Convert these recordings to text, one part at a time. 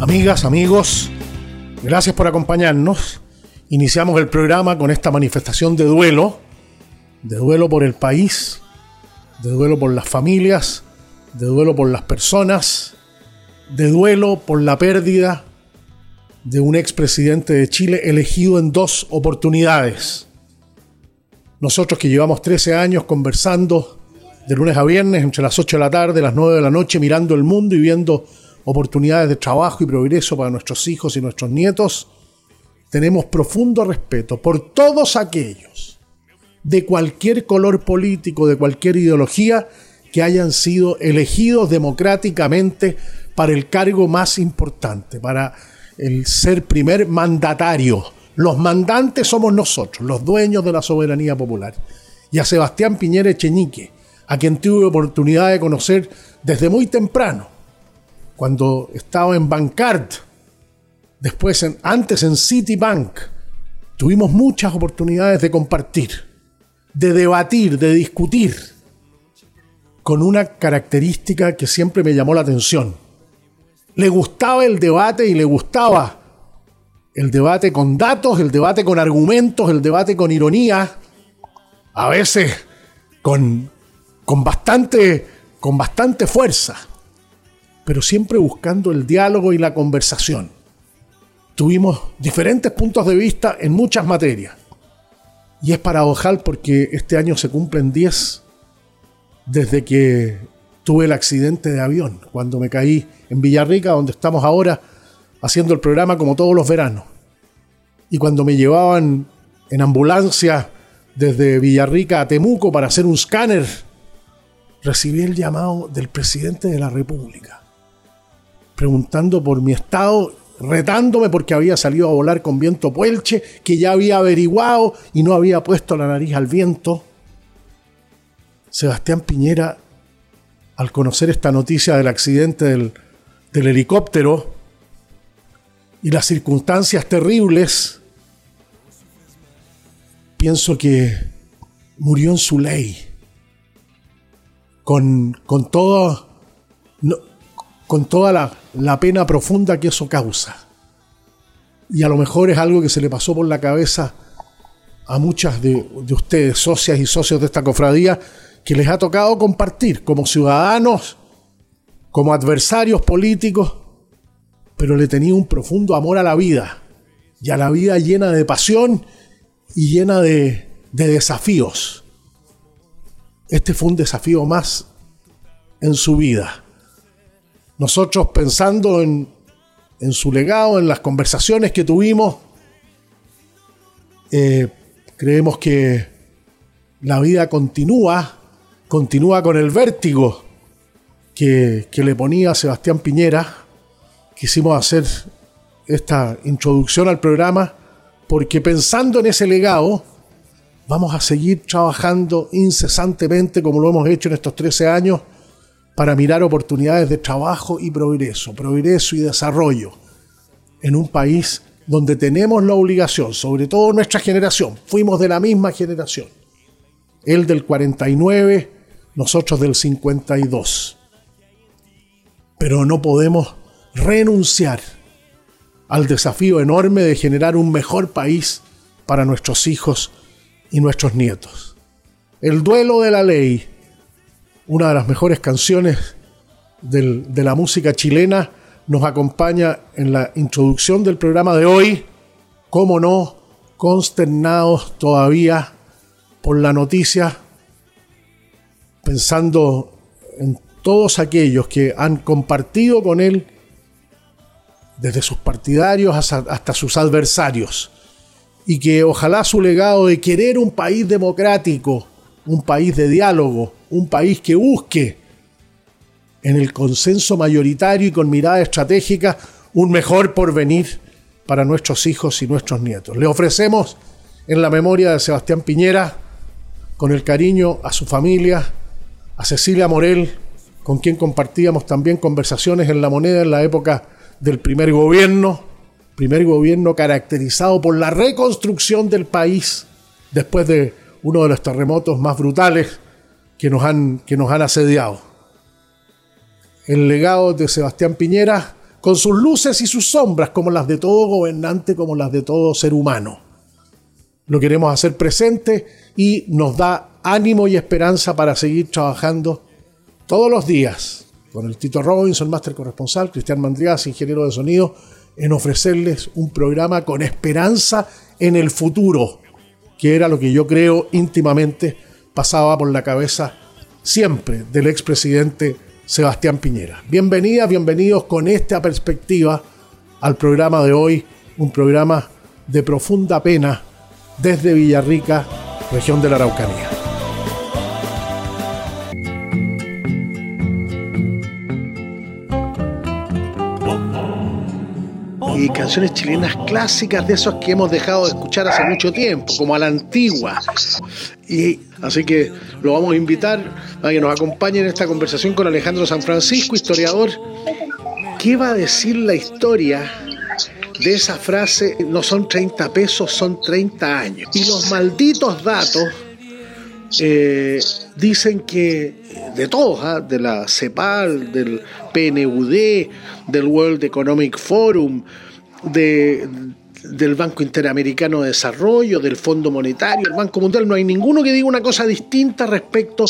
Amigas, amigos, gracias por acompañarnos. Iniciamos el programa con esta manifestación de duelo, de duelo por el país, de duelo por las familias, de duelo por las personas, de duelo por la pérdida de un expresidente de Chile elegido en dos oportunidades. Nosotros que llevamos 13 años conversando de lunes a viernes entre las 8 de la tarde, las 9 de la noche, mirando el mundo y viendo oportunidades de trabajo y progreso para nuestros hijos y nuestros nietos, tenemos profundo respeto por todos aquellos de cualquier color político, de cualquier ideología, que hayan sido elegidos democráticamente para el cargo más importante, para el ser primer mandatario. Los mandantes somos nosotros, los dueños de la soberanía popular. Y a Sebastián Piñera Echeñique, a quien tuve oportunidad de conocer desde muy temprano, cuando estaba en Bancard, después antes en Citibank, tuvimos muchas oportunidades de compartir, de debatir, de discutir, con una característica que siempre me llamó la atención. Le gustaba el debate y le gustaba el debate con datos, el debate con argumentos, el debate con ironía, a veces con, con, bastante, con bastante fuerza pero siempre buscando el diálogo y la conversación. Tuvimos diferentes puntos de vista en muchas materias. Y es paradojal porque este año se cumplen 10 desde que tuve el accidente de avión, cuando me caí en Villarrica, donde estamos ahora haciendo el programa como todos los veranos. Y cuando me llevaban en ambulancia desde Villarrica a Temuco para hacer un escáner, recibí el llamado del presidente de la República preguntando por mi estado, retándome porque había salido a volar con viento puelche, que ya había averiguado y no había puesto la nariz al viento. Sebastián Piñera, al conocer esta noticia del accidente del, del helicóptero y las circunstancias terribles, pienso que murió en su ley, con, con todo, con toda la, pena profunda que eso causa. Y a lo mejor es algo que se le pasó por la cabeza a muchas de, de, ustedes, socias y socios de esta cofradía, que les ha tocado compartir como ciudadanos, como adversarios políticos, pero le tenía un profundo amor a la vida, y a la vida llena de pasión y llena de, de desafíos. Este fue un desafío más en su vida. Nosotros pensando en, su legado, en las conversaciones que tuvimos, eh, creemos que la vida continúa, continúa con el vértigo que, que le ponía Sebastián Piñera. Quisimos hacer esta introducción al programa porque pensando en ese legado, vamos a seguir trabajando incesantemente como lo hemos hecho en estos 13 años para mirar oportunidades de trabajo y progreso, progreso y desarrollo en un país donde tenemos la obligación, sobre todo nuestra generación, fuimos de la misma generación, él del 49, nosotros del 52. Pero no podemos renunciar al desafío enorme de generar un mejor país para nuestros hijos y nuestros nietos. El duelo de la ley una de las mejores canciones de la música chilena, nos acompaña en la introducción del programa de hoy, como no, consternados todavía por la noticia, pensando en todos aquellos que han compartido con él, desde sus partidarios hasta, sus adversarios, y que ojalá su legado de querer un país democrático, un país de diálogo, un país que busque en el consenso mayoritario y con mirada estratégica un mejor porvenir para nuestros hijos y nuestros nietos. Le ofrecemos en la memoria de Sebastián Piñera, con el cariño a su familia, a Cecilia Morel, con quien compartíamos también conversaciones en la moneda en la época del primer gobierno, primer gobierno caracterizado por la reconstrucción del país después de uno de los terremotos más brutales que nos han, que nos han asediado. El legado de Sebastián Piñera, con sus luces y sus sombras, como las de todo gobernante, como las de todo ser humano. Lo queremos hacer presente y nos da ánimo y esperanza para seguir trabajando todos los días con el Tito Robinson, máster corresponsal, Cristian Mandriás, ingeniero de sonido, en ofrecerles un programa con esperanza en el futuro, que era lo que yo creo íntimamente pasaba por la cabeza siempre del expresidente Sebastián Piñera. Bienvenida, bienvenidos con esta perspectiva al programa de hoy, un programa de profunda pena desde Villarrica, región de la Araucanía. Y canciones chilenas clásicas de esos que hemos dejado de escuchar hace mucho tiempo, como a la antigua. Y así que lo vamos a invitar a que nos acompañe en esta conversación con Alejandro San Francisco, historiador. ¿Qué va a decir la historia de esa frase, no son 30 pesos, son 30 años? Y los malditos datos eh, dicen que de todos, ¿ah? de la CEPAL, del PNUD, del World Economic Forum, de, del Banco Interamericano de Desarrollo, del Fondo Monetario, el Banco Mundial, no hay ninguno que diga una cosa distinta respecto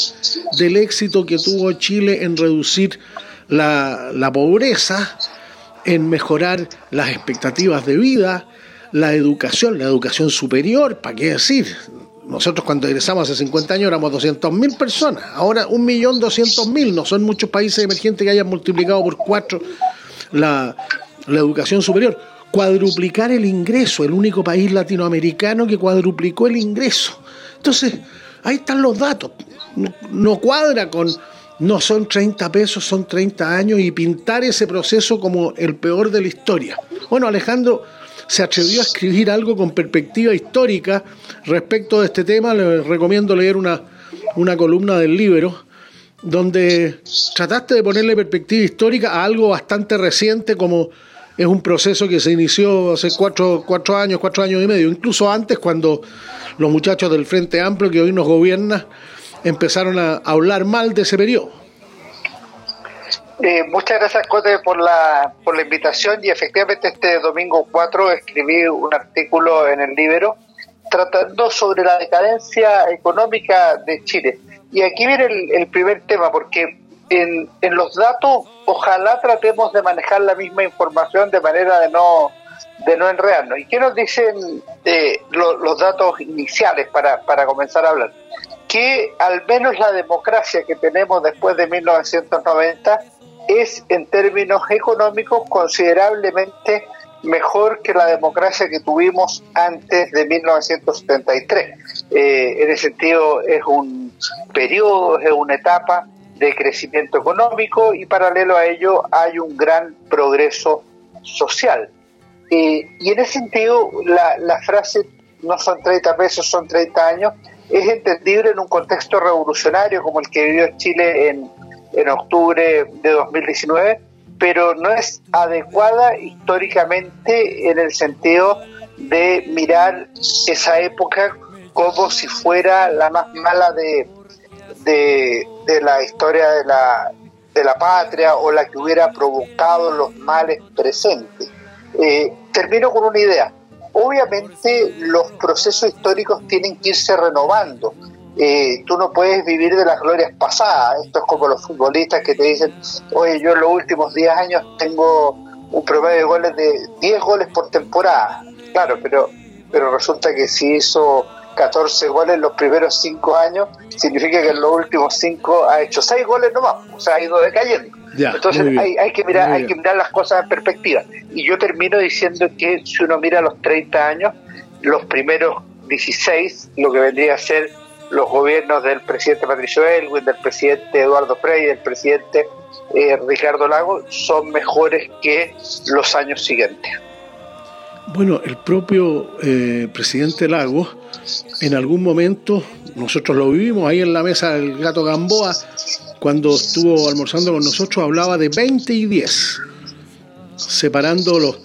del éxito que tuvo Chile en reducir la, la pobreza, en mejorar las expectativas de vida, la educación, la educación superior, ¿para qué decir? Nosotros cuando egresamos hace 50 años éramos 200.000 personas, ahora 1.200.000, no son muchos países emergentes que hayan multiplicado por cuatro la educación superior cuadruplicar el ingreso, el único país latinoamericano que cuadruplicó el ingreso. Entonces, ahí están los datos. No, cuadra con, no son 30 pesos, son 30 años y pintar ese proceso como el peor de la historia. Bueno, Alejandro se atrevió a escribir algo con perspectiva histórica respecto de este tema. Les recomiendo leer una, una columna del libro donde trataste de ponerle perspectiva histórica a algo bastante reciente como es un proceso que se inició hace cuatro, cuatro años, cuatro años y medio, incluso antes cuando los muchachos del Frente Amplio que hoy nos gobierna empezaron a hablar mal de ese periodo. Eh, muchas gracias, Cote, por la, por la invitación y efectivamente este domingo 4 escribí un artículo en el Libro tratando sobre la decadencia económica de Chile. Y aquí viene el, el primer tema, porque en, en los datos, ojalá tratemos de manejar la misma información de manera de no de no enredarnos. ¿Y qué nos dicen de los datos iniciales para, para comenzar a hablar? Que al menos la democracia que tenemos después de 1990 es en términos económicos considerablemente mejor que la democracia que tuvimos antes de 1973. Eh, en ese sentido es un periodo, es una etapa de crecimiento económico y paralelo a ello hay un gran progreso social. y en ese sentido, la, la, frase no son 30 pesos, son 30 años, es entendible en un contexto revolucionario como el que vivió Chile en, en octubre de 2019, pero no es adecuada históricamente en el sentido de mirar esa época como si fuera la más mala de, la historia de la, de la patria o la que hubiera provocado los males presentes. Eh, termino con una idea. Obviamente los procesos históricos tienen que irse renovando. Eh, tú no puedes vivir de las glorias pasadas. Esto es como los futbolistas que te dicen, oye, yo en los últimos 10 años tengo un promedio de goles de 10 goles por temporada. Claro, pero, pero resulta que si eso 14 goles en los primeros 5 años, significa que en los últimos 5 ha hecho 6 goles nomás, o sea, ha ido decayendo. Entonces hay, hay, que mirar, hay que mirar las cosas en perspectiva. Y yo termino diciendo que si uno mira los 30 años, los primeros 16, lo que vendría a ser los gobiernos del presidente Patricio Elwin, del presidente Eduardo Frey, del presidente eh, Ricardo Lago, son mejores que los años siguientes. Bueno, el propio eh, presidente Lago, en algún momento, nosotros lo vivimos ahí en la mesa del gato Gamboa, cuando estuvo almorzando con nosotros, hablaba de 20 y 10, separando los,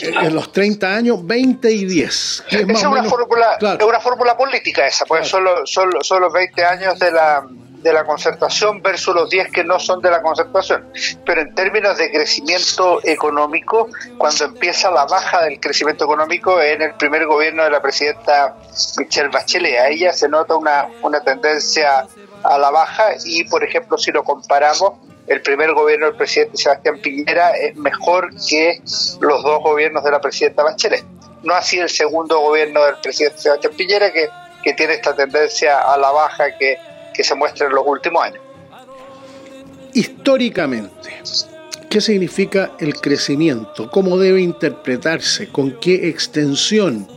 en los 30 años, 20 y 10. Es, una, fórmula, una fórmula política esa, pues son, son los 20 años de la, de la concertación versus los 10 que no son de la concertación. Pero en términos de crecimiento económico, cuando empieza la baja del crecimiento económico en el primer gobierno de la presidenta Michelle Bachelet, a ella se nota una, una tendencia a la baja y, por ejemplo, si lo comparamos, el primer gobierno del presidente Sebastián Piñera es mejor que los dos gobiernos de la presidenta Bachelet. No así el segundo gobierno del presidente Sebastián Piñera, que, que tiene esta tendencia a la baja que, que se muestra en los últimos años. Históricamente, ¿qué significa el crecimiento? ¿Cómo debe interpretarse? ¿Con qué extensión?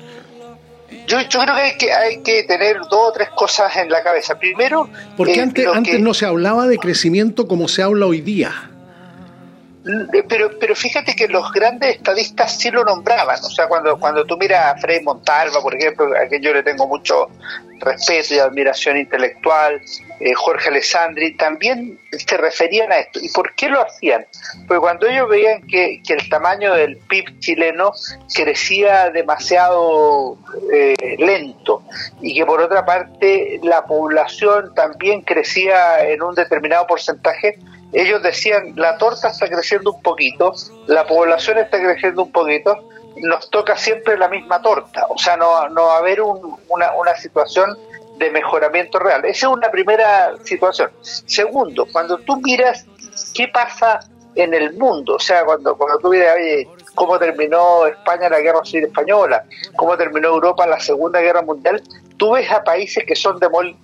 Yo, yo creo que hay, que hay que tener dos o tres cosas en la cabeza. Primero, porque eh, antes, antes no se hablaba de crecimiento como se habla hoy día. Pero, pero fíjate que los grandes estadistas sí lo nombraban. O sea, cuando, cuando tú miras a Frei Montalva, por ejemplo, a quien yo le tengo mucho respeto y admiración intelectual, eh, Jorge Alessandri, también se referían a esto. ¿Y por qué lo hacían? Pues cuando ellos veían que, que el tamaño del PIB chileno crecía demasiado eh, lento y que por otra parte la población también crecía en un determinado porcentaje, ellos decían, la torta está creciendo un poquito, la población está creciendo un poquito, nos toca siempre la misma torta, o sea, no, va a haber una, una situación de mejoramiento real. Esa es una primera situación. Segundo, cuando tú miras qué pasa en el mundo, o sea, cuando, cuando tú miras cómo terminó España la guerra civil española, cómo terminó Europa la Segunda Guerra Mundial, tú ves a países que son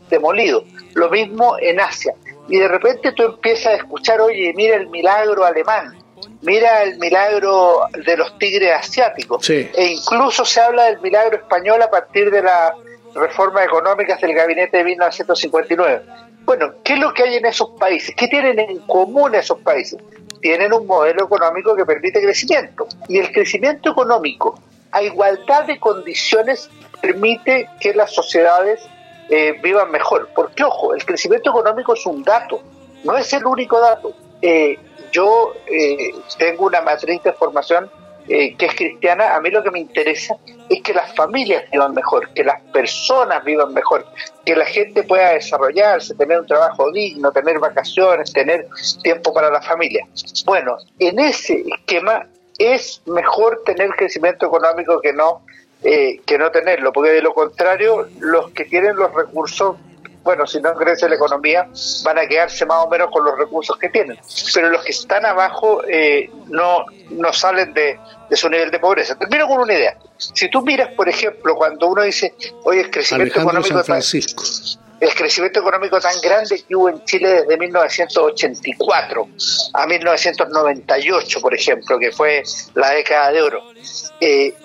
demolidos. Lo mismo en Asia y de repente tú empiezas a escuchar, oye, mira el milagro alemán, mira el milagro de los tigres asiáticos, e incluso se habla del milagro español a partir de las reformas económicas del gabinete de 1959. Bueno, ¿qué es lo que hay en esos países? ¿Qué tienen en común esos países? Tienen un modelo económico que permite crecimiento. Y el crecimiento económico, a igualdad de condiciones, permite que las sociedades eh, vivan mejor. Porque, ojo, el crecimiento económico es un dato, no es el único dato. Eh, yo eh, tengo una matriz de formación que es cristiana, a mí lo que me interesa es que las familias vivan mejor, que las personas vivan mejor, que la gente pueda desarrollarse, tener un trabajo digno, tener vacaciones, tener tiempo para la familia. Bueno, en ese esquema es mejor tener crecimiento económico que no eh, que no tenerlo, porque de lo contrario, los que tienen los recursos, bueno, si no crece la economía, van a quedarse más o menos con los recursos que tienen. Pero los que están abajo eh, no, no salen de, su nivel de pobreza. Termino con una idea. Si tú miras, por ejemplo, cuando uno dice, oye, el crecimiento económico... Tan, el crecimiento económico tan grande que hubo en Chile desde 1984 a 1998, por ejemplo, que fue la década de oro. Eh,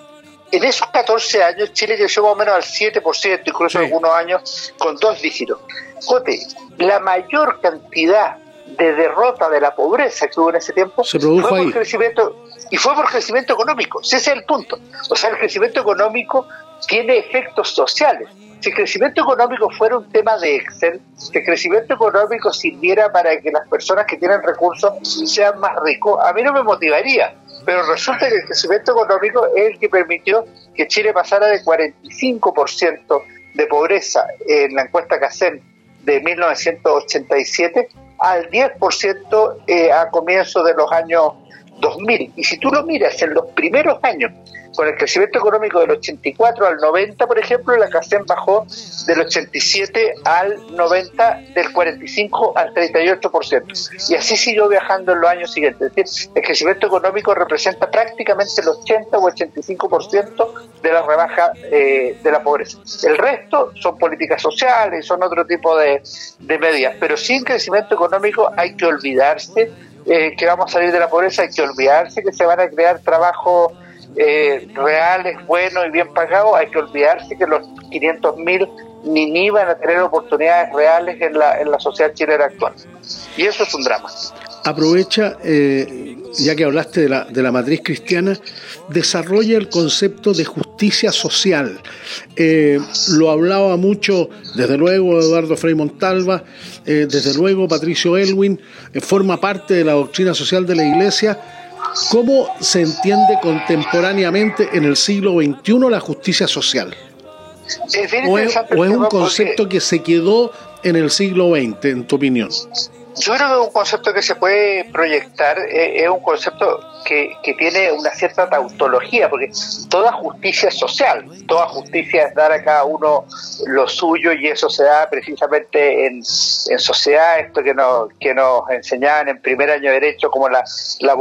en esos 14 años Chile creció más o menos al 7%, incluso algunos años con dos dígitos. Jote, la mayor cantidad de derrota de la pobreza que hubo en ese tiempo Se fue por crecimiento y fue por crecimiento económico. Ese es el punto. O sea, el crecimiento económico tiene efectos sociales. Si el crecimiento económico fuera un tema de Excel, si el crecimiento económico sirviera para que las personas que tienen recursos sean más ricos, a mí no me motivaría pero resulta que el crecimiento económico es el que permitió que Chile pasara de 45% de pobreza en la encuesta CACEN de 1987 al 10% eh, a comienzos de los años 2000. Y si tú lo miras en los primeros años con el crecimiento económico del 84 al 90, por ejemplo, la CACEN bajó del 87 al 90, del 45 al 38%. Y así siguió viajando en los años siguientes. Es decir, el crecimiento económico representa prácticamente el 80 o 85% de la rebaja eh, de la pobreza. El resto son políticas sociales, son otro tipo de, de medidas. Pero sin crecimiento económico hay que olvidarse eh, que vamos a salir de la pobreza, hay que olvidarse que se van a crear trabajos eh, reales, buenos y bien pagados, hay que olvidarse que los 500.000 ni ni van a tener oportunidades reales en la, en la sociedad chilena actual. Y eso es un drama. Aprovecha, eh, ya que hablaste de la, de la matriz cristiana, desarrolla el concepto de justicia social. Eh, lo hablaba mucho, desde luego, Eduardo Frei Montalva, eh, desde luego Patricio Elwin, forma parte de la doctrina social de la Iglesia. ¿Cómo se entiende contemporáneamente en el siglo XXI la justicia social? ¿O es, un concepto que se quedó en el siglo XX, en tu opinión? Yo creo que un concepto que se puede proyectar, eh, es un concepto que, que, tiene una cierta tautología, porque toda justicia es social, toda justicia es dar a cada uno lo suyo y eso se da precisamente en, en sociedad, esto que nos, que nos enseñaban en primer año de derecho como la, la,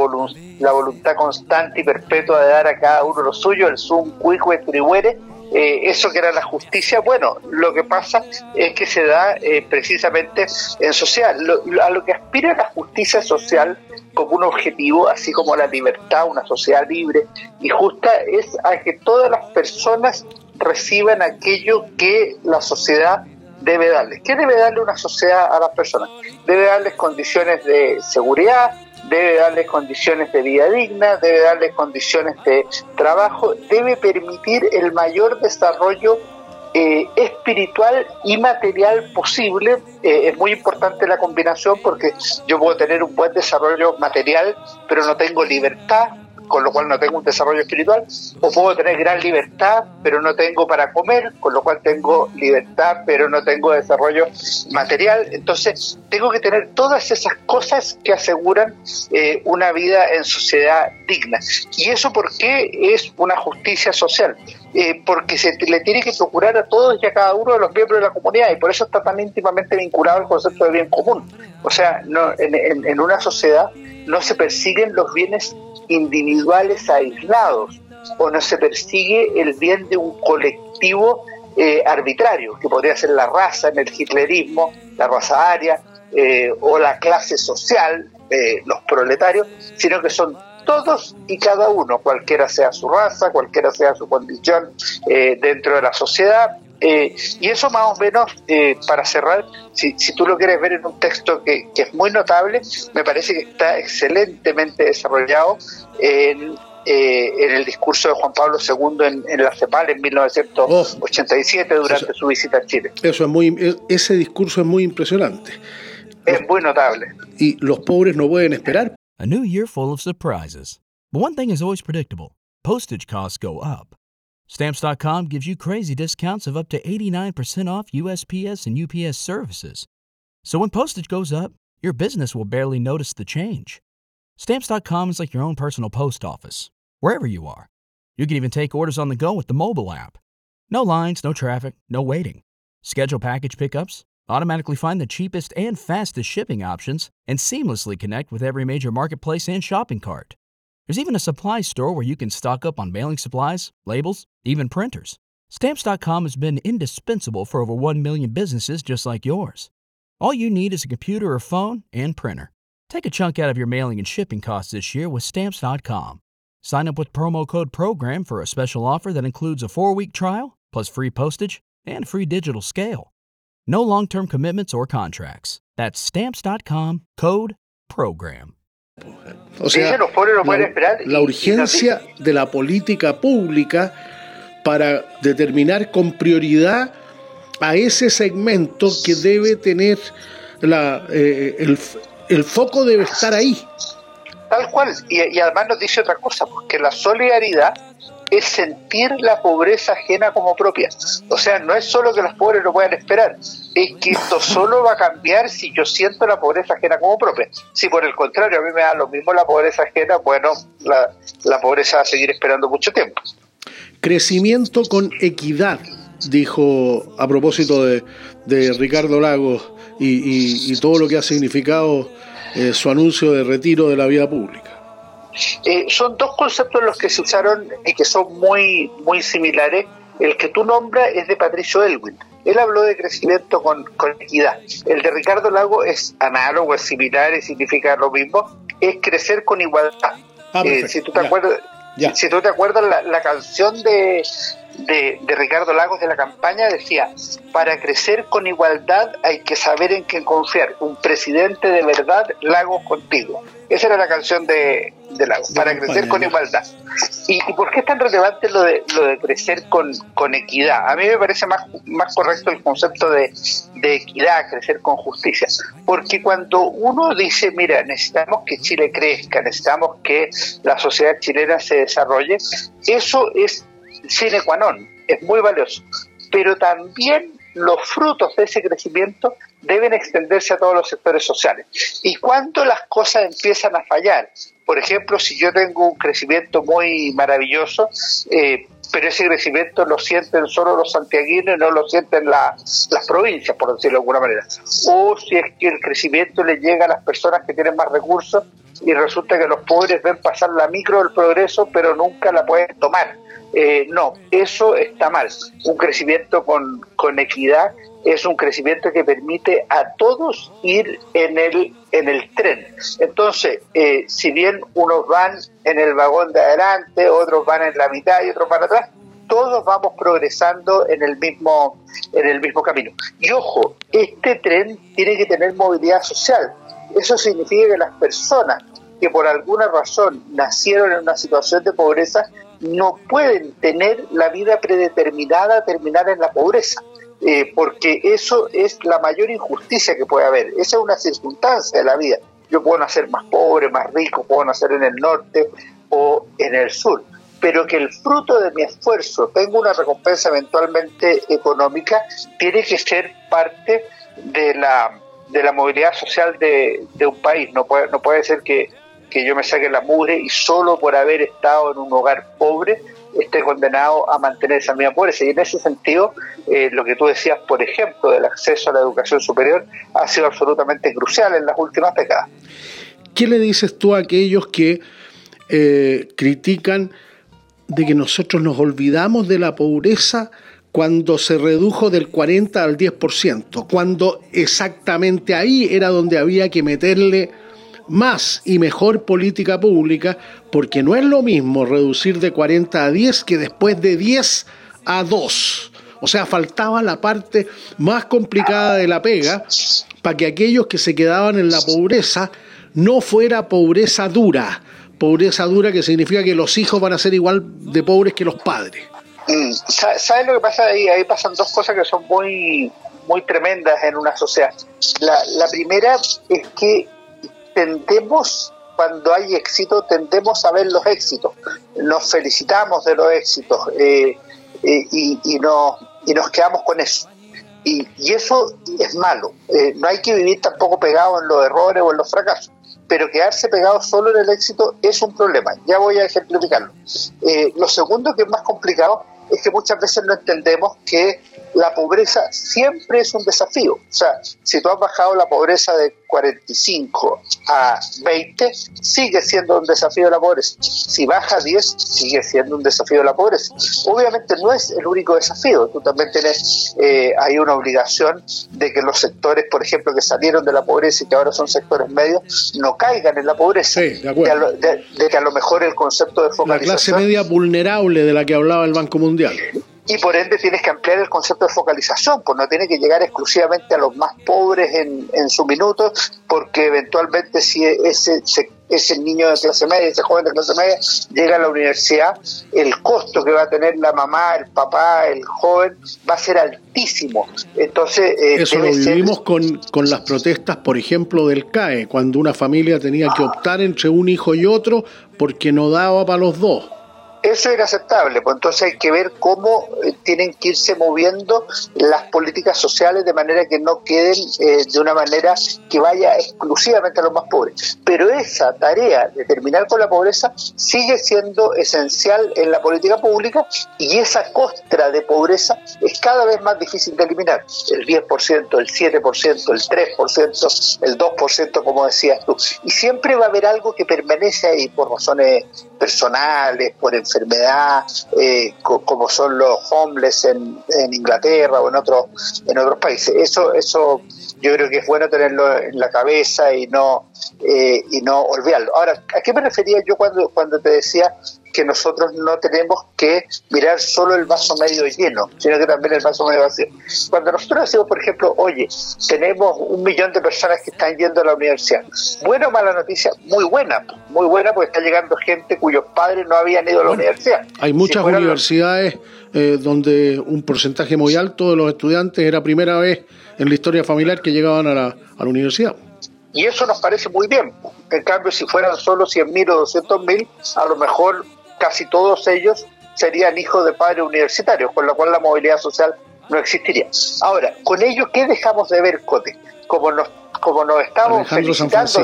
la voluntad constante y perpetua de dar a cada uno lo suyo, el sum cuique tribuere, eh, eso que era la justicia, bueno, lo que pasa es que se da eh, precisamente en social. a lo que aspira la justicia social como un objetivo, así como la libertad, una sociedad libre y justa, es a que todas las personas reciban aquello que la sociedad debe darles. ¿Qué debe darle una sociedad a las personas? Debe darles condiciones de seguridad, debe darle condiciones de vida digna, debe darle condiciones de trabajo, debe permitir el mayor desarrollo eh, espiritual y material posible. Eh, es muy importante la combinación porque yo puedo tener un buen desarrollo material, pero no tengo libertad, con lo cual no tengo un desarrollo espiritual, o puedo tener gran libertad, pero no tengo para comer, con lo cual tengo libertad, pero no tengo desarrollo material. Entonces, tengo que tener todas esas cosas que aseguran eh, una vida en sociedad digna. ¿Y eso por qué es una justicia social? Eh, porque se le tiene que procurar a todos y a cada uno de los miembros de la comunidad y por eso está tan íntimamente vinculado al concepto de bien común. O sea, no, en, en una sociedad no se persiguen los bienes individuales aislados o no se persigue el bien de un colectivo eh, arbitrario, que podría ser la raza en el hitlerismo, la raza aria eh, o la clase social, eh, los proletarios, sino que son todos y cada uno, cualquiera sea su raza, cualquiera sea su condición dentro de la sociedad, eh, y eso más o menos, eh, para cerrar, si, si, tú lo quieres ver en un texto que, que, es muy notable, me parece que está excelentemente desarrollado en, eh, en el discurso de Juan Pablo II en, en la CEPAL en 1987 durante su visita a Chile. Eso es muy, ese discurso es muy impresionante. Es muy notable. Y los pobres no pueden esperar. A new year full of surprises. But one thing is always predictable. Postage costs go up. Stamps.com gives you crazy discounts of up to 89% off USPS and UPS services. So when postage goes up, your business will barely notice the change. Stamps.com is like your own personal post office, wherever you are. You can even take orders on the go with the mobile app. No lines, no traffic, no waiting. Schedule package pickups, automatically find the cheapest and fastest shipping options, and seamlessly connect with every major marketplace and shopping cart. There's even a supply store where you can stock up on mailing supplies, labels, even printers. Stamps.com has been indispensable for over 1 million businesses just like yours. All you need is a computer or phone and printer. Take a chunk out of your mailing and shipping costs this year with Stamps.com. Sign up with promo code PROGRAM for a special offer that includes a four week trial, plus free postage and free digital scale. No long term commitments or contracts. That's Stamps.com code PROGRAM. O sea, la, urgencia de la política pública para determinar con prioridad a ese segmento que debe tener la, eh, el, el, foco debe estar ahí. Tal cual, y, y además nos dice otra cosa, porque la solidaridad es sentir la pobreza ajena como propia. O sea, no es solo que los pobres no puedan esperar, es que esto solo va a cambiar si yo siento la pobreza ajena como propia. Si por el contrario a mí me da lo mismo la pobreza ajena, bueno, la, la pobreza va a seguir esperando mucho tiempo. Crecimiento con equidad, dijo a propósito de, de Ricardo Lagos y, y, todo lo que ha significado eh, su anuncio de retiro de la vida pública. Eh, son dos conceptos los que se usaron y que son muy, muy similares. El que tú nombras es de Patricio Elwin. Él habló de crecimiento con, con equidad. El de Ricardo Lago es análogo, es similar y significa lo mismo. Es crecer con igualdad. Ah, eh, si tú te acuerdas, si tú te acuerdas la, la canción de, de, Ricardo Lagos de la campaña decía, para crecer con igualdad hay que saber en quién confiar. Un presidente de verdad, Lagos contigo. Esa era la canción de, de Lagos, para crecer con igualdad. ¿Y, por qué es tan relevante lo de, lo de crecer con, con equidad? A mí me parece más, más correcto el concepto de, de equidad, crecer con justicia. Porque cuando uno dice, mira, necesitamos que Chile crezca, necesitamos que la sociedad chilena se desarrolle, eso es sine qua non, es muy valioso. Pero también los frutos de ese crecimiento deben extenderse a todos los sectores sociales. Y cuando las cosas empiezan a fallar, por ejemplo, si yo tengo un crecimiento muy maravilloso, eh, pero ese crecimiento lo sienten solo los santiaguinos no lo sienten las provincias, por decirlo de alguna manera. O si es que el crecimiento le llega a las personas que tienen más recursos y resulta que los pobres ven pasar la micro del progreso, pero nunca la pueden tomar. Eh, no, eso está mal. Un crecimiento con, con equidad es un crecimiento que permite a todos ir en el, en el tren. Entonces, eh, si bien unos van en el vagón de adelante, otros van en la mitad y otros van atrás, todos vamos progresando en el mismo, en el mismo camino. Y ojo, este tren tiene que tener movilidad social. Eso significa que las personas que por alguna razón nacieron en una situación de pobreza no pueden tener la vida predeterminada terminar en la pobreza. Eh, porque eso es la mayor injusticia que puede haber. Esa es una circunstancia de la vida. Yo puedo nacer más pobre, más rico, puedo nacer en el norte o en el sur, pero que el fruto de mi esfuerzo tenga una recompensa eventualmente económica, tiene que ser parte de la, de la movilidad social de, de un país. No puede, no puede ser que que yo me saque la mugre y solo por haber estado en un hogar pobre esté condenado a mantener esa misma pobreza. Y en ese sentido, eh, lo que tú decías, por ejemplo, del acceso a la educación superior, ha sido absolutamente crucial en las últimas décadas. ¿Qué le dices tú a aquellos que eh, critican de que nosotros nos olvidamos de la pobreza cuando se redujo del 40 al 10%, cuando exactamente ahí era donde había que meterle más y mejor política pública, porque no es lo mismo reducir de 40 a 10 que después de 10 a 2. O sea, faltaba la parte más complicada de la pega para que aquellos que se quedaban en la pobreza no fuera pobreza dura. Pobreza dura que significa que los hijos van a ser igual de pobres que los padres. Mm, ¿Sabes lo que pasa ahí? Ahí pasan dos cosas que son muy, muy tremendas en una sociedad. La, la primera es que tendemos, cuando hay éxito, tendemos a ver los éxitos, nos felicitamos de los éxitos eh, eh, y, y, nos, y nos quedamos con eso. Y, y eso es malo. Eh, no hay que vivir tampoco pegado en los errores o en los fracasos, pero quedarse pegado solo en el éxito es un problema. Ya voy a ejemplificarlo. lo segundo que es más complicado es que muchas veces no entendemos que la pobreza siempre es un desafío. O sea, si tú has bajado la pobreza de 45 a 20, sigue siendo un desafío de la pobreza. Si baja a 10, sigue siendo un desafío de la pobreza. Obviamente no es el único desafío. Tú también tienes, eh, hay una obligación de que los sectores, por ejemplo, que salieron de la pobreza y que ahora son sectores medios, no caigan en la pobreza. Sí, de, acuerdo. De, de, que a lo mejor el concepto de focalización... La clase media vulnerable de la que hablaba el Banco Mundial y por ende tienes que ampliar el concepto de focalización, pues no tiene que llegar exclusivamente a los más pobres en, en su minuto, porque eventualmente si ese, ese niño de clase media, ese joven de clase media llega a la universidad, el costo que va a tener la mamá, el papá, el joven va a ser altísimo. Entonces, eh, Eso lo vivimos con, con las protestas, por ejemplo, del CAE, cuando una familia tenía que optar entre un hijo y otro porque no daba para los dos. Eso es inaceptable, pues entonces hay que ver cómo eh, tienen que irse moviendo las políticas sociales de manera que no queden eh, de una manera que vaya exclusivamente a los más pobres. Pero esa tarea de terminar con la pobreza sigue siendo esencial en la política pública y esa costra de pobreza es cada vez más difícil de eliminar. El 10%, el 7%, el 3%, el 2%, como decías tú. Y siempre va a haber algo que permanece ahí por razones personales, por enfermedad, eh, como son los homeless en, en, Inglaterra o en otros en otros países. Eso eso yo creo que es bueno tenerlo en la cabeza y no eh, y no olvidarlo. Ahora, ¿a qué me refería yo cuando cuando te decía que nosotros no tenemos que mirar solo el vaso medio lleno, sino que también el vaso medio vacío. Cuando nosotros decimos, por ejemplo, oye, tenemos un millón de personas que están yendo a la universidad, buena o mala noticia, muy buena, muy buena porque está llegando gente cuyos padres no habían ido a la universidad. Hay muchas universidades eh, donde un porcentaje muy alto de los estudiantes era primera vez en la historia familiar que llegaban a la, a la universidad. Y eso nos parece muy bien. En cambio, si fueran solo 100.000 o 200.000, a lo mejor casi todos ellos serían hijos de padres universitarios, con lo cual la movilidad social no existiría. Ahora, con ello, ¿qué dejamos de ver, Cote? Como nos, como nos estamos felicitando,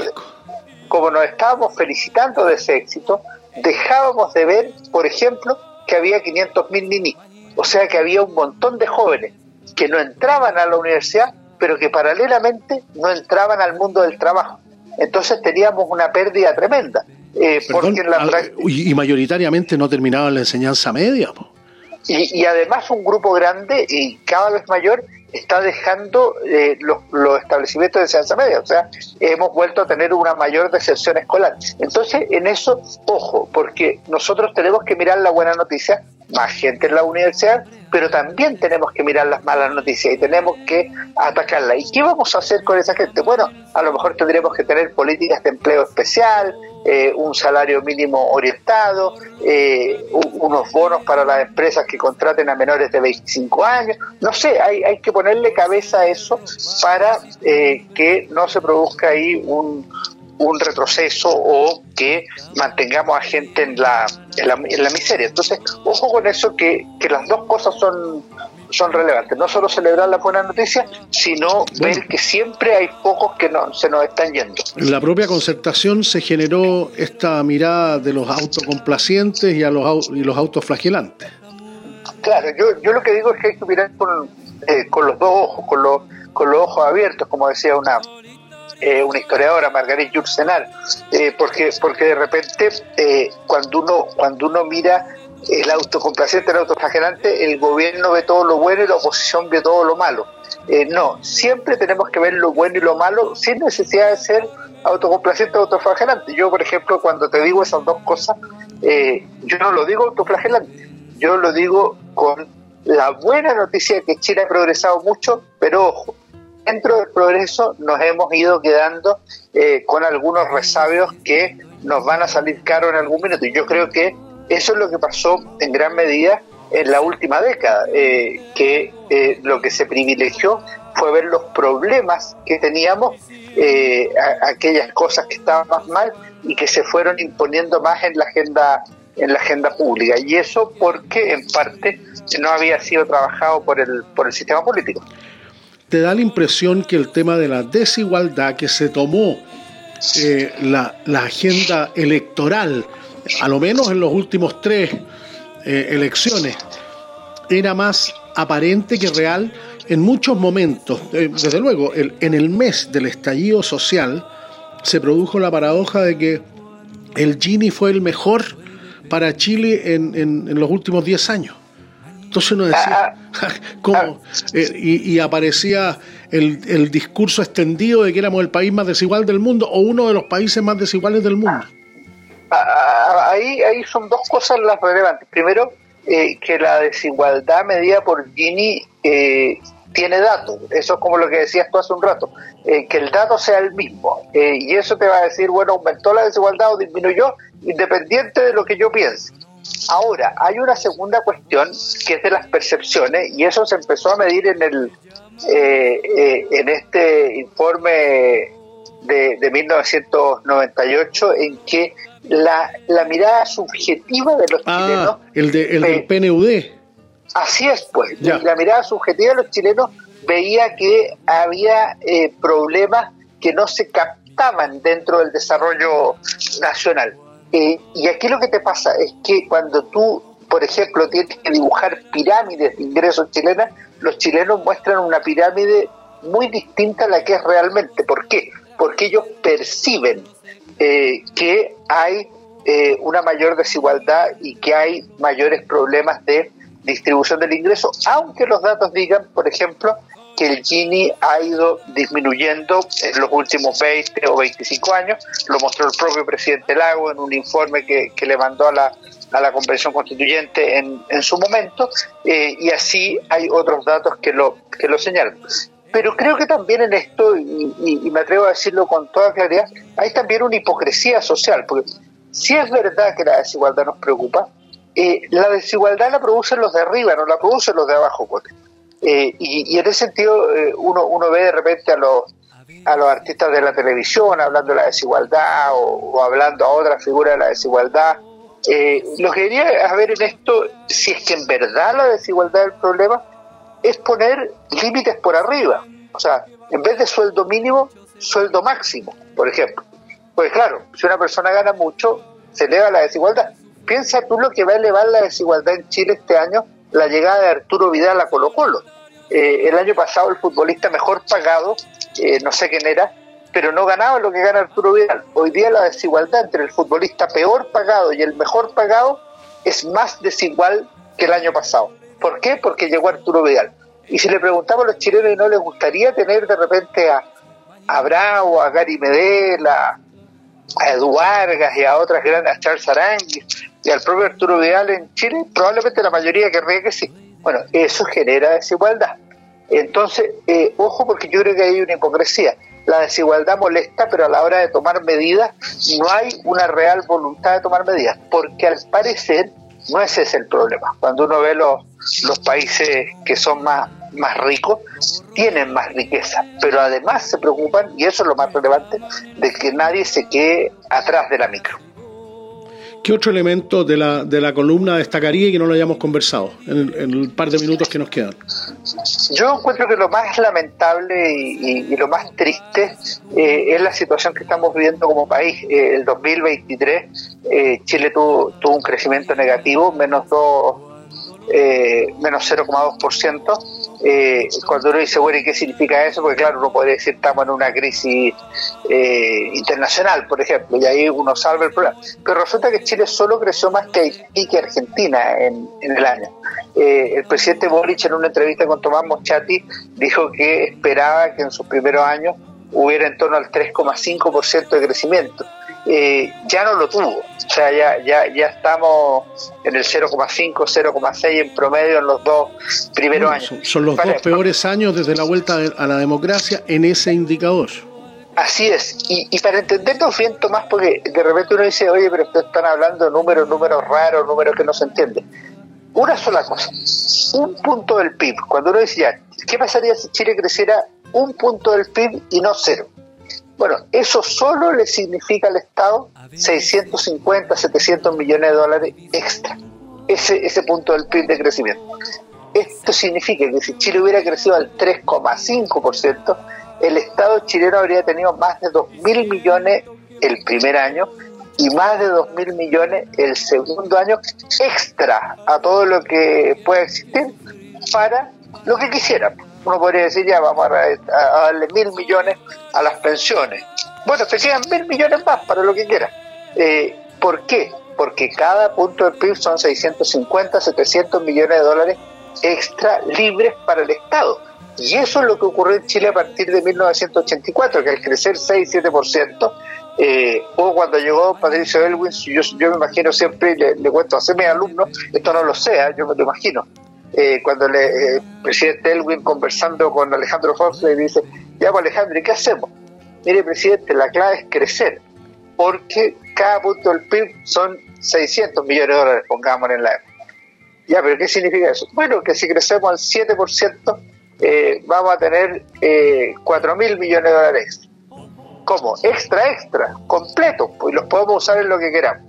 como nos estábamos felicitando de ese éxito, dejábamos de ver, por ejemplo, que había 500.000 ninis, o sea que había un montón de jóvenes que no entraban a la universidad, pero que paralelamente no entraban al mundo del trabajo. Entonces teníamos una pérdida tremenda. Eh, porque y mayoritariamente no terminaban la enseñanza media. Y, y, además un grupo grande y cada vez mayor está dejando eh, los, los, establecimientos de enseñanza media, o sea, hemos vuelto a tener una mayor deserción escolar. Entonces, en eso, ojo, porque nosotros tenemos que mirar la buena noticia, más gente en la universidad, pero también tenemos que mirar las malas noticias y tenemos que atacarla. ¿Y qué vamos a hacer con esa gente? Bueno, a lo mejor tendremos que tener políticas de empleo especial, eh, un salario mínimo orientado, eh, unos bonos para las empresas que contraten a menores de 25 años. No sé, hay, hay que ponerle cabeza a eso para eh, que no se produzca ahí un, un retroceso o que mantengamos a gente en la, en la, en la miseria. Entonces, ojo con eso, que, que las dos cosas son son relevantes. No solo celebrar la buena noticia, sino ver que siempre hay pocos que no, se nos están yendo. En la propia concertación se generó esta mirada de los autocomplacientes y, a los, y los autoflagelantes. Claro, yo, yo lo que digo es que hay que mirar con, eh, con los dos ojos, con los, con los ojos abiertos, como decía una, eh, una historiadora, Margaret Jursenar, eh, porque, porque de repente eh, cuando, uno, cuando uno mira el autocomplaciente, el autoflagelante, el gobierno ve todo lo bueno y la oposición ve todo lo malo. Eh, no, siempre tenemos que ver lo bueno y lo malo sin necesidad de ser autocomplaciente o autoflagelante. Yo, por ejemplo, cuando te digo esas dos cosas, eh, yo no lo digo autoflagelante, yo lo digo con la buena noticia que Chile ha progresado mucho, pero ojo, dentro del progreso nos hemos ido quedando eh, con algunos resabios que nos van a salir caros en algún minuto. Y yo creo que eso es lo que pasó en gran medida en la última década, eh, que eh, lo que se privilegió fue ver los problemas que teníamos, eh, aquellas cosas que estaban más mal y que se fueron imponiendo más en la agenda en la agenda pública y eso porque en parte no había sido trabajado por el por el sistema político. ¿Te da la impresión que el tema de la desigualdad que se tomó la, la agenda electoral a lo menos en los últimos tres eh, elecciones, era más aparente que real en muchos momentos. Eh, desde luego, en el mes del estallido social se produjo la paradoja de que el Gini fue el mejor para Chile en, los últimos 10 años. Entonces uno decía, ah, ah. ¿cómo? Eh, y, aparecía el, el, discurso extendido de que éramos el país más desigual del mundo o uno de los países más desiguales del mundo ahí, ahí son dos cosas las relevantes. Primero, eh, que la desigualdad medida por Gini eh, tiene datos. Eso es como lo que decías tú hace un rato. Eh, que el dato sea el mismo. y eso te va a decir, bueno, aumentó la desigualdad o disminuyó, independiente de lo que yo piense. Ahora, hay una segunda cuestión que es de las percepciones y eso se empezó a medir en el en este informe de, de 1998 en que la, la mirada subjetiva de los ah, chilenos. El, de, el del PNUD. Así es, pues. La mirada subjetiva de los chilenos veía que había eh, problemas que no se captaban dentro del desarrollo nacional. Eh, y aquí lo que te pasa es que cuando tú, por ejemplo, tienes que dibujar pirámides de ingresos chilenas, los chilenos muestran una pirámide muy distinta a la que es realmente. ¿Por qué? Porque ellos perciben eh, que hay eh, una mayor desigualdad y que hay mayores problemas de distribución del ingreso, aunque los datos digan, por ejemplo, que el Gini ha ido disminuyendo en los últimos 20 o 25 años. Lo mostró el propio presidente Lago en un informe que, le mandó a la, a la Convención Constituyente en, en su momento, eh, y así hay otros datos que lo, que lo señalan. Pero creo que también en esto, y, me atrevo a decirlo con toda claridad, hay también una hipocresía social, porque si es verdad que la desigualdad nos preocupa, eh, la desigualdad la producen los de arriba, no la producen los de abajo. Pues. Eh, y, en ese sentido eh, uno, uno ve de repente a los, a los artistas de la televisión hablando de la desigualdad o, hablando a otras figuras de la desigualdad. lo que quería ver en esto, si es que en verdad la desigualdad es el problema, es poner límites por arriba. O sea, en vez de sueldo mínimo, sueldo máximo, por ejemplo. Pues claro, si una persona gana mucho, se eleva la desigualdad. Piensa tú lo que va a elevar la desigualdad en Chile este año, la llegada de Arturo Vidal a Colo Colo. Eh, el año pasado el futbolista mejor pagado, eh, no sé quién era, pero no ganaba lo que gana Arturo Vidal. Hoy día la desigualdad entre el futbolista peor pagado y el mejor pagado es más desigual que el año pasado. ¿Por qué? Porque llegó Arturo Vidal. Y si le preguntamos a los chilenos no les gustaría tener de repente a, a Bravo, a Gary Medela, a Edu y a otras grandes, a Charles Aranguis y al propio Arturo Vidal en Chile, probablemente la mayoría querría que sí. Bueno, eso genera desigualdad. Entonces, eh, ojo porque yo creo que hay una hipocresía. La desigualdad molesta, pero a la hora de tomar medidas no hay una real voluntad de tomar medidas, porque al parecer no ese es el problema. Cuando uno ve los, los países que son más, más ricos, tienen más riqueza, pero además se preocupan, y eso es lo más relevante, de que nadie se quede atrás de la micro. ¿Qué otro elemento de la, de la columna destacaría y que no lo hayamos conversado en el, par de minutos que nos quedan? Yo encuentro que lo más lamentable y, lo más triste eh, es la situación que estamos viviendo como país. Eh, el 2023 eh, Chile tuvo, tuvo un crecimiento negativo, menos 2 eh, menos 0,2%. Eh, cuando uno dice, bueno, ¿y qué significa eso? Porque claro, uno puede decir, estamos en una crisis eh, internacional, por ejemplo, y ahí uno salva el problema. Pero resulta que Chile solo creció más que Haití que Argentina en, en el año. Eh, el presidente Boric en una entrevista con Tomás Mochati dijo que esperaba que en sus primeros años hubiera en torno al 3,5% de crecimiento. Eh, ya no lo tuvo. O sea, ya, ya, ya estamos en el 0,5, 0,6 en promedio en los dos primeros años. Son, los dos peores años desde la vuelta a la democracia en ese indicador. Así es, y, y para entendernos bien, Tomás, porque de repente uno dice, oye, pero ustedes están hablando de números, números raros, números que no se entienden. Una sola cosa, un punto del PIB. Cuando uno dice, ya, ¿qué pasaría si Chile creciera un punto del PIB y no cero? Bueno, eso solo le significa al Estado 650, 700 millones de dólares extra, ese, ese punto del PIB de crecimiento. Esto significa que si Chile hubiera crecido al 3,5%, el Estado chileno habría tenido más de 2.000 millones el primer año y más de 2.000 millones el segundo año extra a todo lo que pueda existir para lo que quisieran uno podría decir, ya vamos a, darle mil millones a las pensiones. Bueno, te quedan mil millones más para lo que quieras. Eh, ¿Por qué? Porque cada punto del PIB son 650, 700 millones de dólares extra libres para el Estado. Y eso es lo que ocurrió en Chile a partir de 1984, que al crecer 6-7%, eh, o cuando llegó Patricio Elwin, yo, yo me imagino siempre, le, le cuento a mis alumnos, esto no lo sea, yo me lo imagino, eh, cuando el eh, presidente Elwin conversando con Alejandro Fox le dice, ya pues Alejandro, ¿y qué hacemos? Mire, presidente, la clave es crecer, porque cada punto del PIB son 600 millones de dólares, pongamos en la época. Ya, pero ¿qué significa eso? Bueno, que si crecemos al 7%, eh, vamos a tener eh, 4 mil millones de dólares. ¿Cómo? Extra, extra, completo, pues los podemos usar en lo que queramos.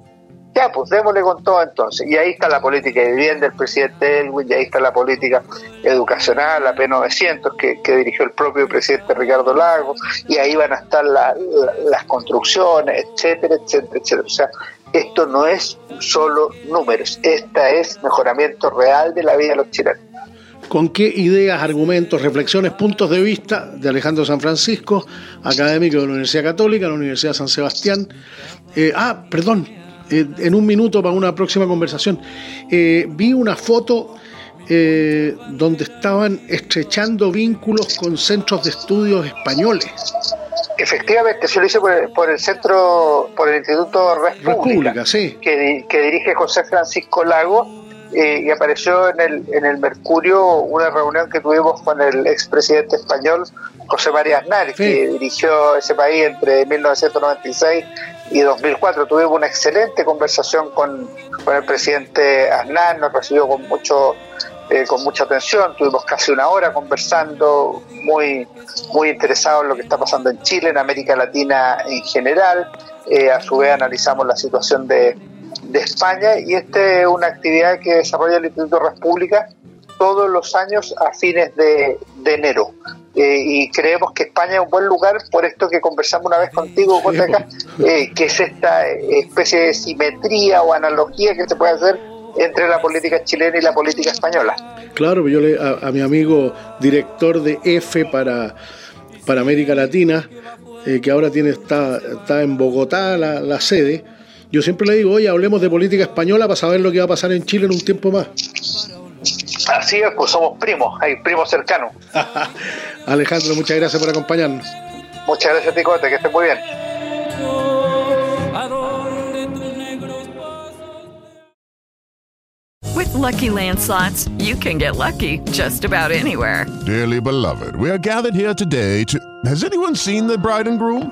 Ya, pues démosle con todo entonces. Y ahí está la política de vivienda del presidente Elwin, y ahí está la política educacional, la P900, que, dirigió el propio presidente Ricardo Lago, y ahí van a estar las construcciones, etcétera, etcétera, etcétera. O sea, esto no es solo números, esta es mejoramiento real de la vida de los chilenos. ¿Con qué ideas, argumentos, reflexiones, puntos de vista de Alejandro San Francisco, académico de la Universidad Católica, de la Universidad San Sebastián? Eh, ah, perdón, eh, en un minuto para una próxima conversación. Eh, vi una foto eh, donde estaban estrechando vínculos con centros de estudios españoles. Efectivamente, se lo hice por el, centro, por el Instituto República, sí. que, que, dirige José Francisco Lago, eh, y apareció en el, en el Mercurio una reunión que tuvimos con el expresidente español José María Aznar, que dirigió ese país entre 1996 y 2004. Tuvimos una excelente conversación con, con el presidente Aznar, nos recibió con mucho eh, con mucha atención, tuvimos casi una hora conversando, muy, muy interesados en lo que está pasando en Chile, en América Latina en general. Eh, a su vez analizamos la situación de, de España y esta es una actividad que desarrolla el Instituto República todos los años a fines de, de enero. Eh, y creemos que España es un buen lugar por esto que conversamos una vez contigo, eh, que es esta especie de simetría o analogía que se puede hacer entre la política chilena y la política española. Claro, yo le, a, mi amigo director de EFE para, para América Latina, eh, que ahora tiene está, está en Bogotá la, la sede, yo siempre le digo, oye, hablemos de política española para saber lo que va a pasar en Chile en un tiempo más. Así es, pues somos primos, hay primos cercanos. Alejandro, muchas gracias por acompañarnos. Muchas gracias, Ticote, que estés muy bien. With lucky landslots, you can get lucky just about anywhere. Dearly beloved, we are gathered here today to. Has anyone seen the bride and groom?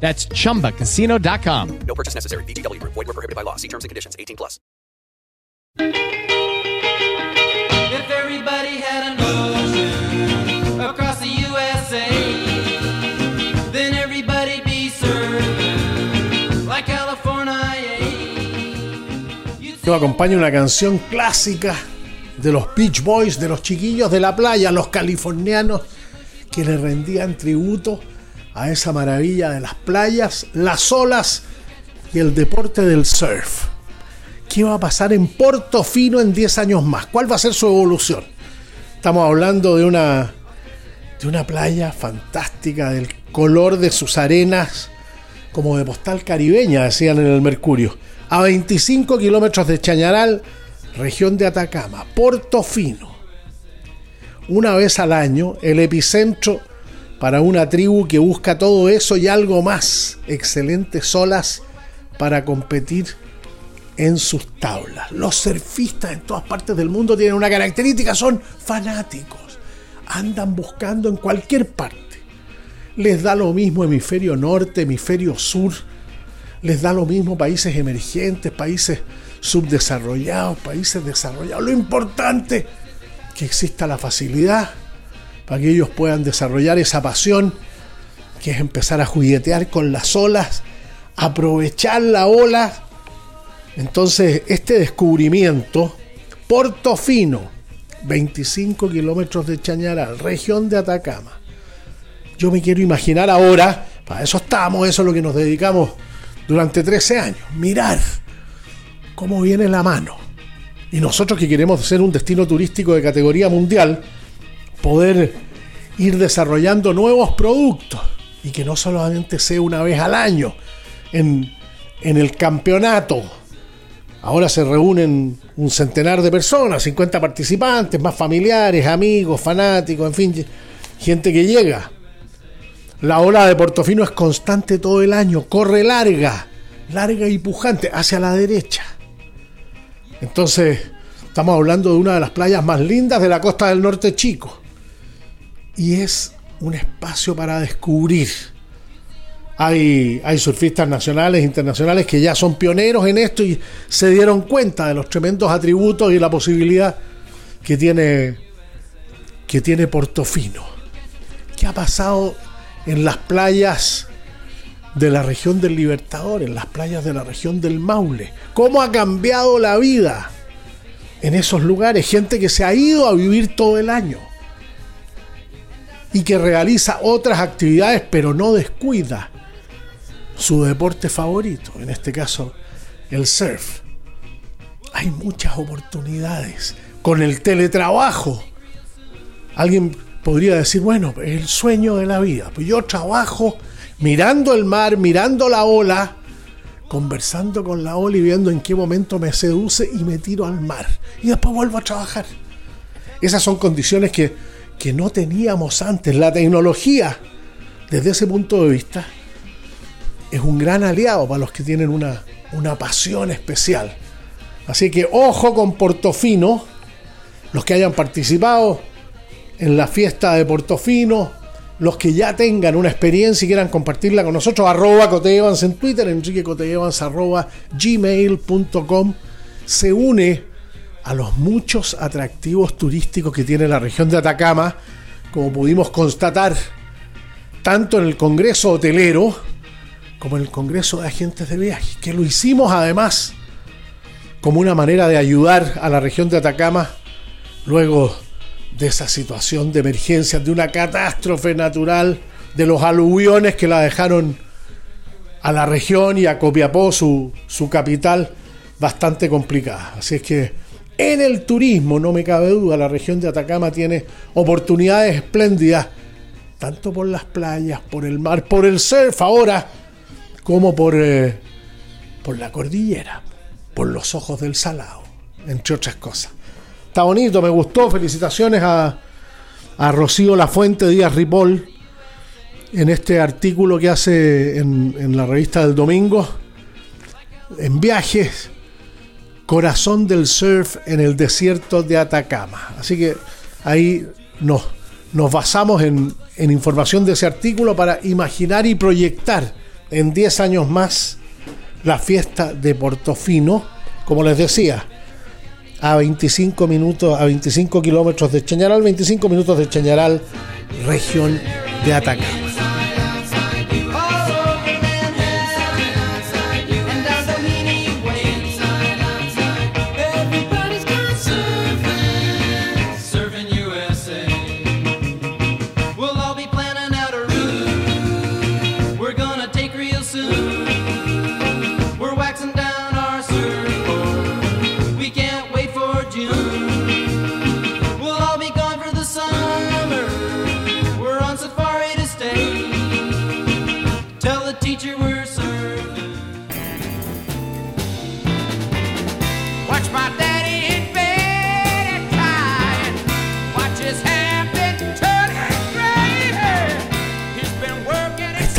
That's chumbacasino.com. No purchase necessary. BGW. Void were prohibited by law. See terms and conditions 18 plus. If everybody had an ocean across the USA, then everybody be served like California. Yo acompaño una canción clásica de los Beach Boys, de los chiquillos de la playa, los californianos que le rendían tributo a esa maravilla de las playas, las olas y el deporte del surf. ¿Qué va a pasar en Portofino en 10 años más? ¿Cuál va a ser su evolución? Estamos hablando de una, de una playa fantástica, del color de sus arenas, como de postal caribeña, decían en el Mercurio. A 25 kilómetros de Chañaral, región de Atacama, Portofino. Una vez al año, el epicentro para una tribu que busca todo eso y algo más. Excelentes olas para competir en sus tablas. Los surfistas en todas partes del mundo tienen una característica, son fanáticos. Andan buscando en cualquier parte. Les da lo mismo hemisferio norte, hemisferio sur. Les da lo mismo países emergentes, países subdesarrollados, países desarrollados. Lo importante que exista la facilidad para que ellos puedan desarrollar esa pasión que es empezar a juguetear con las olas, aprovechar la ola. Entonces, este descubrimiento, Portofino, 25 kilómetros de Chañaral, región de Atacama. Yo me quiero imaginar ahora, para eso estamos, eso es lo que nos dedicamos durante 13 años, mirar cómo viene la mano. Y nosotros que queremos ser un destino turístico de categoría mundial, poder ir desarrollando nuevos productos y que no solamente sea una vez al año en, el campeonato. Ahora se reúnen un centenar de personas, 50 participantes, más familiares, amigos, fanáticos, en fin, gente que llega. La ola de Portofino es constante todo el año, corre larga, larga y pujante, hacia la derecha. Entonces, estamos hablando de una de las playas más lindas de la costa del norte chico y es un espacio para descubrir. Hay, surfistas nacionales internacionales que ya son pioneros en esto y se dieron cuenta de los tremendos atributos y la posibilidad que tiene, que tiene Portofino. ¿Qué ha pasado en las playas de la región del Libertador, en las playas de la región del Maule? ¿Cómo ha cambiado la vida en esos lugares? Gente que se ha ido a vivir todo el año y que realiza otras actividades pero no descuida su deporte favorito, en este caso el surf. Hay muchas oportunidades con el teletrabajo. Alguien podría decir, bueno, el sueño de la vida. Pues yo trabajo mirando el mar, mirando la ola, conversando con la ola y viendo en qué momento me seduce y me tiro al mar. Y después vuelvo a trabajar. Esas son condiciones que, que no teníamos antes. La tecnología, desde ese punto de vista, es un gran aliado para los que tienen una, una pasión especial. Así que ojo con Portofino, los que hayan participado en la fiesta de Portofino, los que ya tengan una experiencia y quieran compartirla con nosotros, arroba Coteevans en Twitter, Enrique Coteevans arroba gmail.com, se une a los muchos atractivos turísticos que tiene la región de Atacama, como pudimos constatar tanto en el Congreso Hotelero, como en el Congreso de Agentes de Viaje, que lo hicimos además como una manera de ayudar a la región de Atacama luego de esa situación de emergencia, de una catástrofe natural, de los aluviones que la dejaron a la región y a Copiapó, su, su capital, bastante complicada. Así es que en el turismo, no me cabe duda, la región de Atacama tiene oportunidades espléndidas, tanto por las playas, por el mar, por el surf ahora, como por, eh, por la cordillera, por los ojos del salado, entre otras cosas. Está bonito, me gustó. Felicitaciones a, a Rocío Lafuente Díaz Ripoll en este artículo que hace en, en la revista del domingo. En viajes, corazón del surf en el desierto de Atacama. Así que ahí nos, basamos en, en información de ese artículo para imaginar y proyectar en 10 años más la fiesta de Portofino, como les decía, a 25 minutos, a 25 kilómetros de Chañaral, 25 minutos de Chañaral, región de Atacama.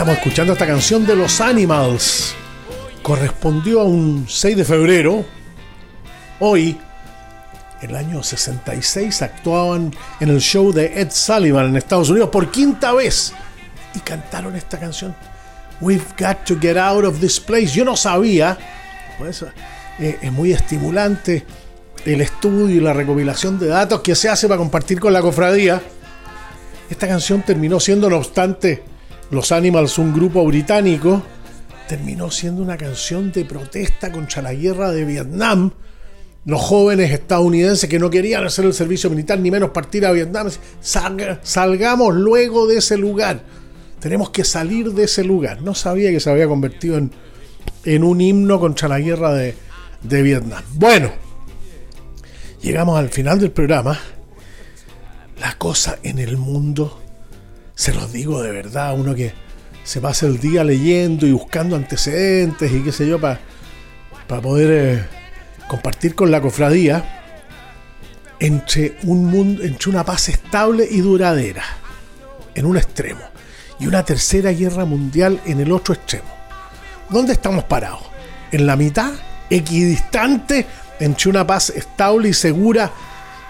Estamos escuchando esta canción de los Animals. Correspondió a un 6 de febrero. Hoy, el año 66, actuaban en el show de Ed Sullivan en Estados Unidos por quinta vez. Y cantaron esta canción. We've got to get out of this place. Yo no sabía. Pues, eh, es muy estimulante el estudio y la recopilación de datos que se hace para compartir con la cofradía. Esta canción terminó siendo, no obstante, los Animals, un grupo británico, terminó siendo una canción de protesta contra la guerra de Vietnam. Los jóvenes estadounidenses que no querían hacer el servicio militar ni menos partir a Vietnam, salgamos luego de ese lugar. Tenemos que salir de ese lugar. No sabía que se había convertido en, en un himno contra la guerra de, de Vietnam. Bueno, llegamos al final del programa. La cosa en el mundo se los digo de verdad, uno que se pasa el día leyendo y buscando antecedentes y qué sé yo, para poder eh, compartir con la cofradía entre, un mundo, entre una paz estable y duradera, en un extremo, y una tercera guerra mundial en el otro extremo. ¿Dónde estamos parados? ¿En la mitad? ¿Equidistante entre una paz estable y segura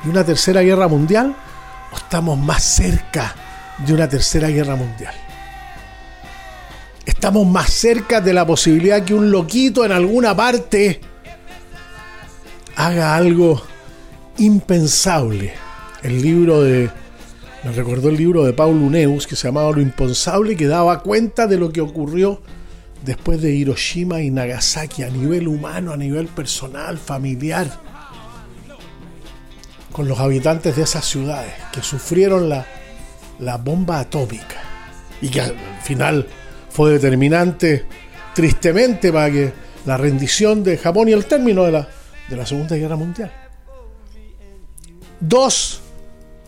y una tercera guerra mundial? ¿O estamos más cerca? De una tercera guerra mundial. Estamos más cerca de la posibilidad que un loquito en alguna parte haga algo impensable. El libro de. Me recordó el libro de Paulo Neus que se llamaba Lo Impensable, que daba cuenta de lo que ocurrió después de Hiroshima y Nagasaki a nivel humano, a nivel personal, familiar, con los habitantes de esas ciudades que sufrieron la, la bomba atómica y que al final fue determinante, tristemente, para que la rendición de Japón y el término de la, de la Segunda Guerra Mundial. Dos,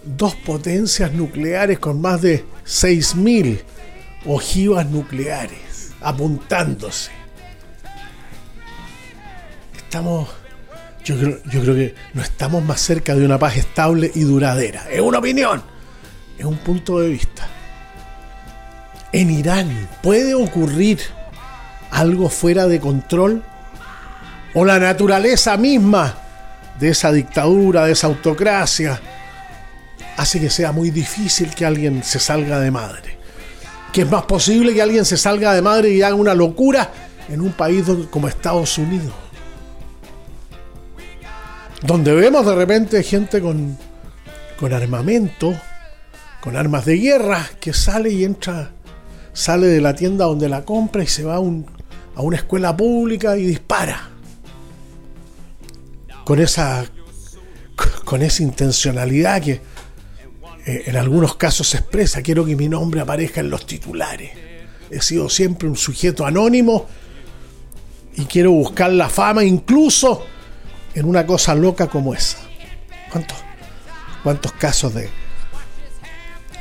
dos potencias nucleares con más de 6.000 ojivas nucleares apuntándose. Estamos, yo creo, yo creo que no estamos más cerca de una paz estable y duradera. Es una opinión, es un punto de vista. En Irán puede ocurrir algo fuera de control o la naturaleza misma de esa dictadura, de esa autocracia, hace que sea muy difícil que alguien se salga de madre. Que es más posible que alguien se salga de madre y haga una locura en un país como Estados Unidos. Donde vemos de repente gente con, con armamento, con armas de guerra, que sale y entra, sale de la tienda donde la compra y se va a, a una escuela pública y dispara con esa, con esa intencionalidad que eh, en algunos casos se expresa, quiero que mi nombre aparezca en los titulares. He sido siempre un sujeto anónimo y quiero buscar la fama incluso en una cosa loca como esa. ¿Cuántos, cuántos casos de,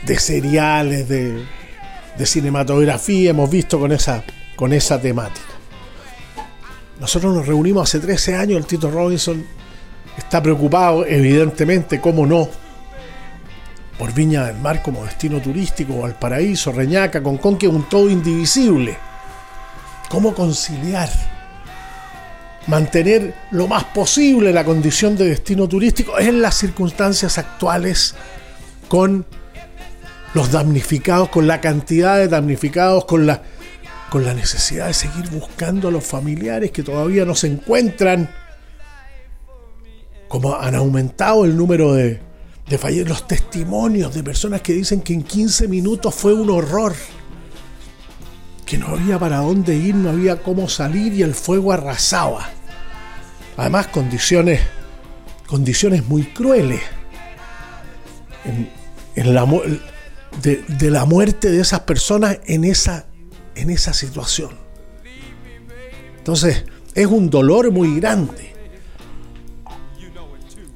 de seriales, de, de cinematografía hemos visto con esa, con esa temática? Nosotros nos reunimos hace 13 años, el Tito Robinson está preocupado, evidentemente, cómo no, por Viña del Mar como destino turístico, Valparaíso, Reñaca, Concón, que es un todo indivisible. ¿Cómo conciliar? Mantener lo más posible la condición de destino turístico en las circunstancias actuales con los damnificados, con la cantidad de damnificados, con la, con la necesidad de seguir buscando a los familiares que todavía no se encuentran como han aumentado el número de, de los testimonios de personas que dicen que en 15 minutos fue un horror, que no había para dónde ir, no había cómo salir y el fuego arrasaba. Además, condiciones, condiciones muy crueles. En, la, de, la muerte de esas personas en esa, en esa situación. Entonces, es un dolor muy grande.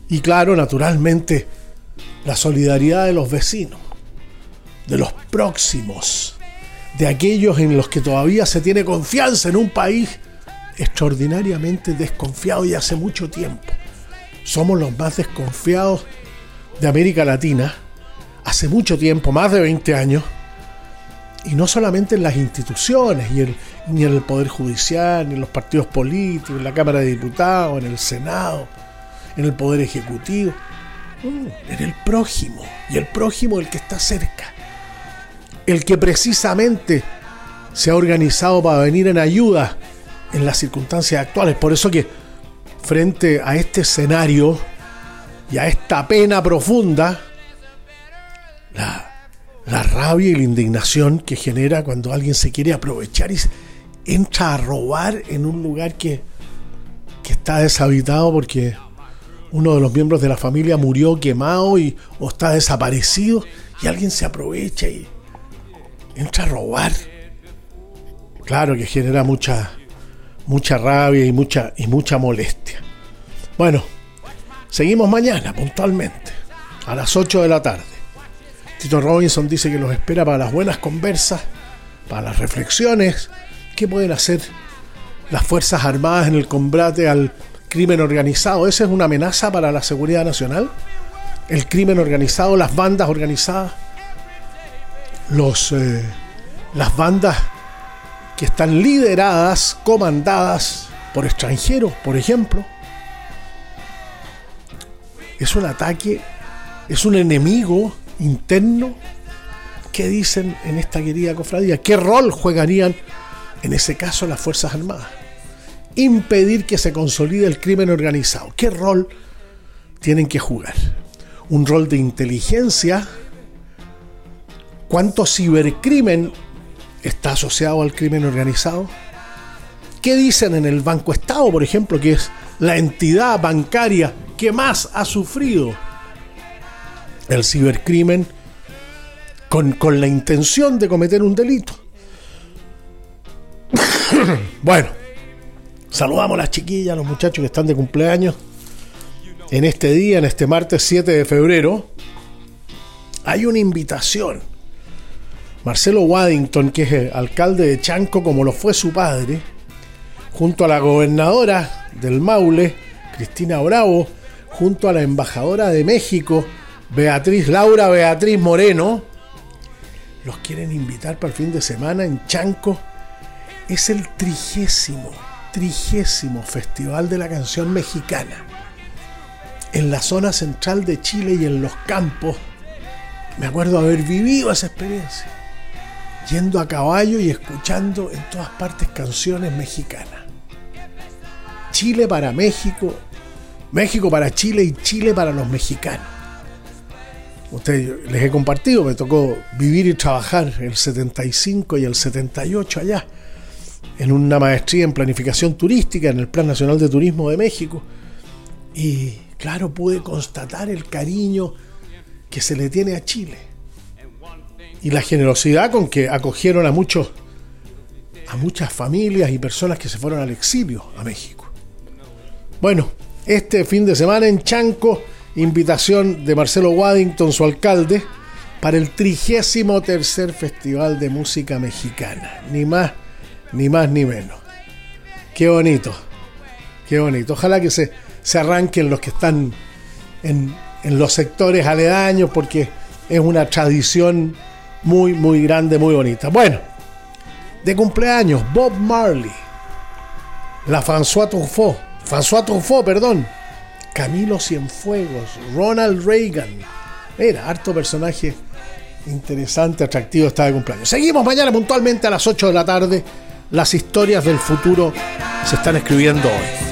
Y claro, naturalmente, la solidaridad de los vecinos, de los próximos, de aquellos en los que todavía se tiene confianza en un país extraordinariamente desconfiado y hace mucho tiempo. Somos los más desconfiados de América Latina hace mucho tiempo, más de 20 años, y no solamente en las instituciones, ni en el Poder Judicial, ni en los partidos políticos, en la Cámara de Diputados, en el Senado en el poder ejecutivo, en el prójimo, y el prójimo el que está cerca, el que precisamente se ha organizado para venir en ayuda en las circunstancias actuales. Por eso que frente a este escenario y a esta pena profunda, la, la rabia y la indignación que genera cuando alguien se quiere aprovechar y entra a robar en un lugar que, que está deshabitado porque uno de los miembros de la familia murió quemado y, o está desaparecido y alguien se aprovecha y entra a robar. Claro que genera mucha, mucha rabia y mucha, y mucha molestia. Bueno, seguimos mañana puntualmente, a las 8 de la tarde. Tito Robinson dice que los espera para las buenas conversas, para las reflexiones que pueden hacer las Fuerzas Armadas en el combate al crimen organizado. ¿Esa es una amenaza para la seguridad nacional? El crimen organizado, las bandas organizadas, los, eh, las bandas que están lideradas, comandadas por extranjeros, por ejemplo. Es un ataque, es un enemigo interno ¿Qué dicen en esta querida cofradía? ¿Qué rol jugarían en ese caso las Fuerzas Armadas? Impedir que se consolide el crimen organizado. ¿Qué rol tienen que jugar? ¿Un rol de inteligencia? ¿Cuánto cibercrimen está asociado al crimen organizado? ¿Qué dicen en el Banco Estado, por ejemplo, que es la entidad bancaria que más ha sufrido el cibercrimen con, con la intención de cometer un delito? bueno, saludamos a las chiquillas, a los muchachos que están de cumpleaños en este día, en este martes 7 de febrero. Hay una invitación. Marcelo Waddington, que es alcalde de Chanco como lo fue su padre, junto a la gobernadora del Maule, Cristina Bravo, junto a la embajadora de México, Beatriz Laura Beatriz Moreno, los quieren invitar para el fin de semana en Chanco. Es el trigésimo, trigésimo Festival de la Canción Mexicana. En la zona central de Chile y en los campos, me acuerdo haber vivido esa experiencia. Yendo a caballo y escuchando en todas partes canciones mexicanas. Chile para México, México para Chile y Chile para los mexicanos. Ustedes les he compartido, me tocó vivir y trabajar el 75 y el 78 allá, en una maestría en planificación turística en el Plan Nacional de Turismo de México. Y claro, pude constatar el cariño que se le tiene a Chile y la generosidad con que acogieron a muchos a muchas familias y personas que se fueron al exilio a México. Bueno, este fin de semana en Chanco, invitación de Marcelo Waddington, su alcalde, para el 33 Festival de Música Mexicana. Ni más, ni más, ni menos. Qué bonito, qué bonito. Ojalá que se, se arranquen los que están en, en los sectores aledaños, porque es una tradición muy, muy grande, muy bonita. Bueno, de cumpleaños, Bob Marley, la François Truffaut François Truffaut, perdón, Camilo Cienfuegos, Ronald Reagan. Era harto personaje interesante, atractivo, estaba de cumpleaños. Seguimos mañana puntualmente a las 8 de la tarde. Las historias del futuro se están escribiendo hoy.